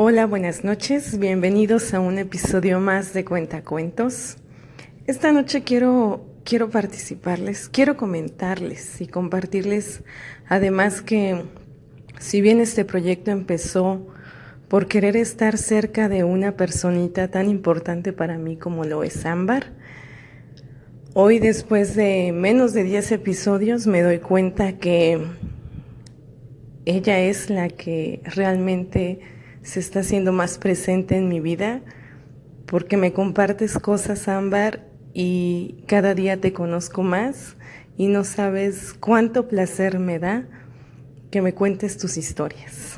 Hola, buenas noches. Bienvenidos a un episodio más de Cuentacuentos. Esta noche quiero quiero participarles, quiero comentarles y compartirles además que si bien este proyecto empezó por querer estar cerca de una personita tan importante para mí como lo es Ámbar, hoy después de menos de 10 episodios me doy cuenta que ella es la que realmente se está haciendo más presente en mi vida porque me compartes cosas, Ámbar, y cada día te conozco más y no sabes cuánto placer me da que me cuentes tus historias.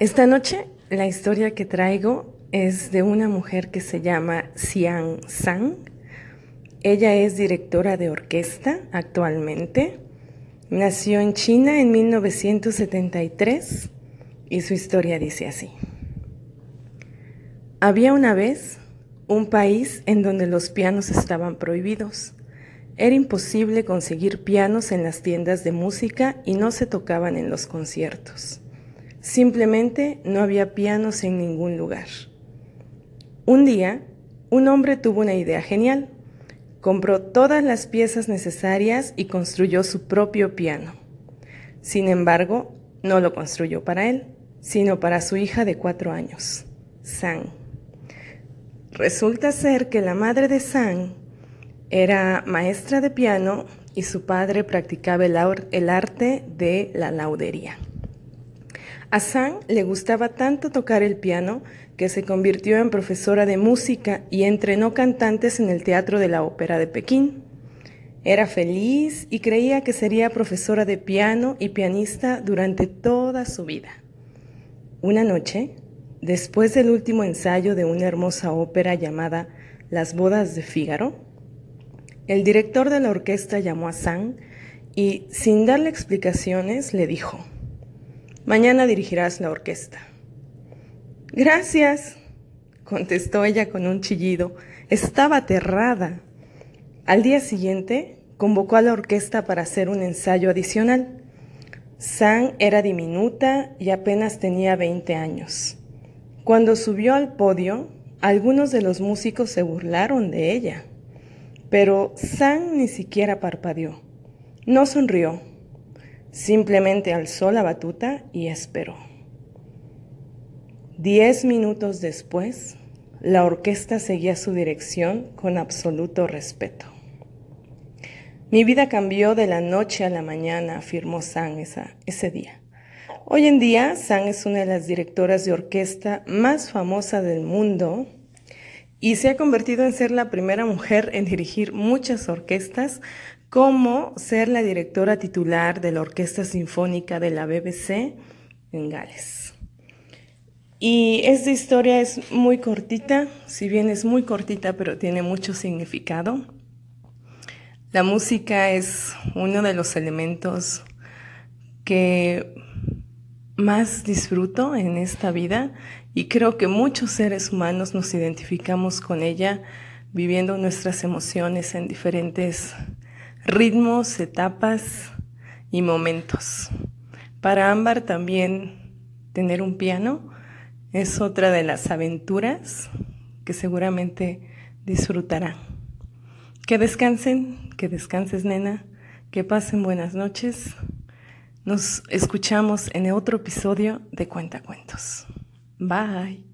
Esta noche la historia que traigo es de una mujer que se llama Xiang Sang. Ella es directora de orquesta actualmente. Nació en China en 1973 y su historia dice así. Había una vez un país en donde los pianos estaban prohibidos. Era imposible conseguir pianos en las tiendas de música y no se tocaban en los conciertos. Simplemente no había pianos en ningún lugar. Un día, un hombre tuvo una idea genial. Compró todas las piezas necesarias y construyó su propio piano. Sin embargo, no lo construyó para él sino para su hija de cuatro años, San. Resulta ser que la madre de San era maestra de piano y su padre practicaba el, arte de la laudería. A San le gustaba tanto tocar el piano que se convirtió en profesora de música y entrenó cantantes en el Teatro de la Ópera de Pekín. Era feliz y creía que sería profesora de piano y pianista durante toda su vida. Una noche, después del último ensayo de una hermosa ópera llamada Las bodas de Fígaro, el director de la orquesta llamó a San y, sin darle explicaciones, le dijo, Mañana dirigirás la orquesta. Gracias, contestó ella con un chillido. Estaba aterrada. Al día siguiente, convocó a la orquesta para hacer un ensayo adicional. San era diminuta y apenas tenía 20 años. Cuando subió al podio, algunos de los músicos se burlaron de ella, pero San ni siquiera parpadeó. No sonrió, simplemente alzó la batuta y esperó. Diez minutos después, la orquesta seguía su dirección con absoluto respeto. Mi vida cambió de la noche a la mañana, afirmó San ese día. Hoy en día, San es una de las directoras de orquesta más famosas del mundo y se ha convertido en ser la primera mujer en dirigir muchas orquestas, como ser la directora titular de la Orquesta Sinfónica de la BBC en Gales. Y esta historia es muy cortita, si bien es muy cortita, pero tiene mucho significado. La música es uno de los elementos que más disfruto en esta vida y creo que muchos seres humanos nos identificamos con ella viviendo nuestras emociones en diferentes ritmos, etapas y momentos. Para Ámbar también tener un piano es otra de las aventuras que seguramente disfrutará. Que descansen, que descanses nena, que pasen buenas noches. Nos escuchamos en otro episodio de Cuentacuentos. Bye.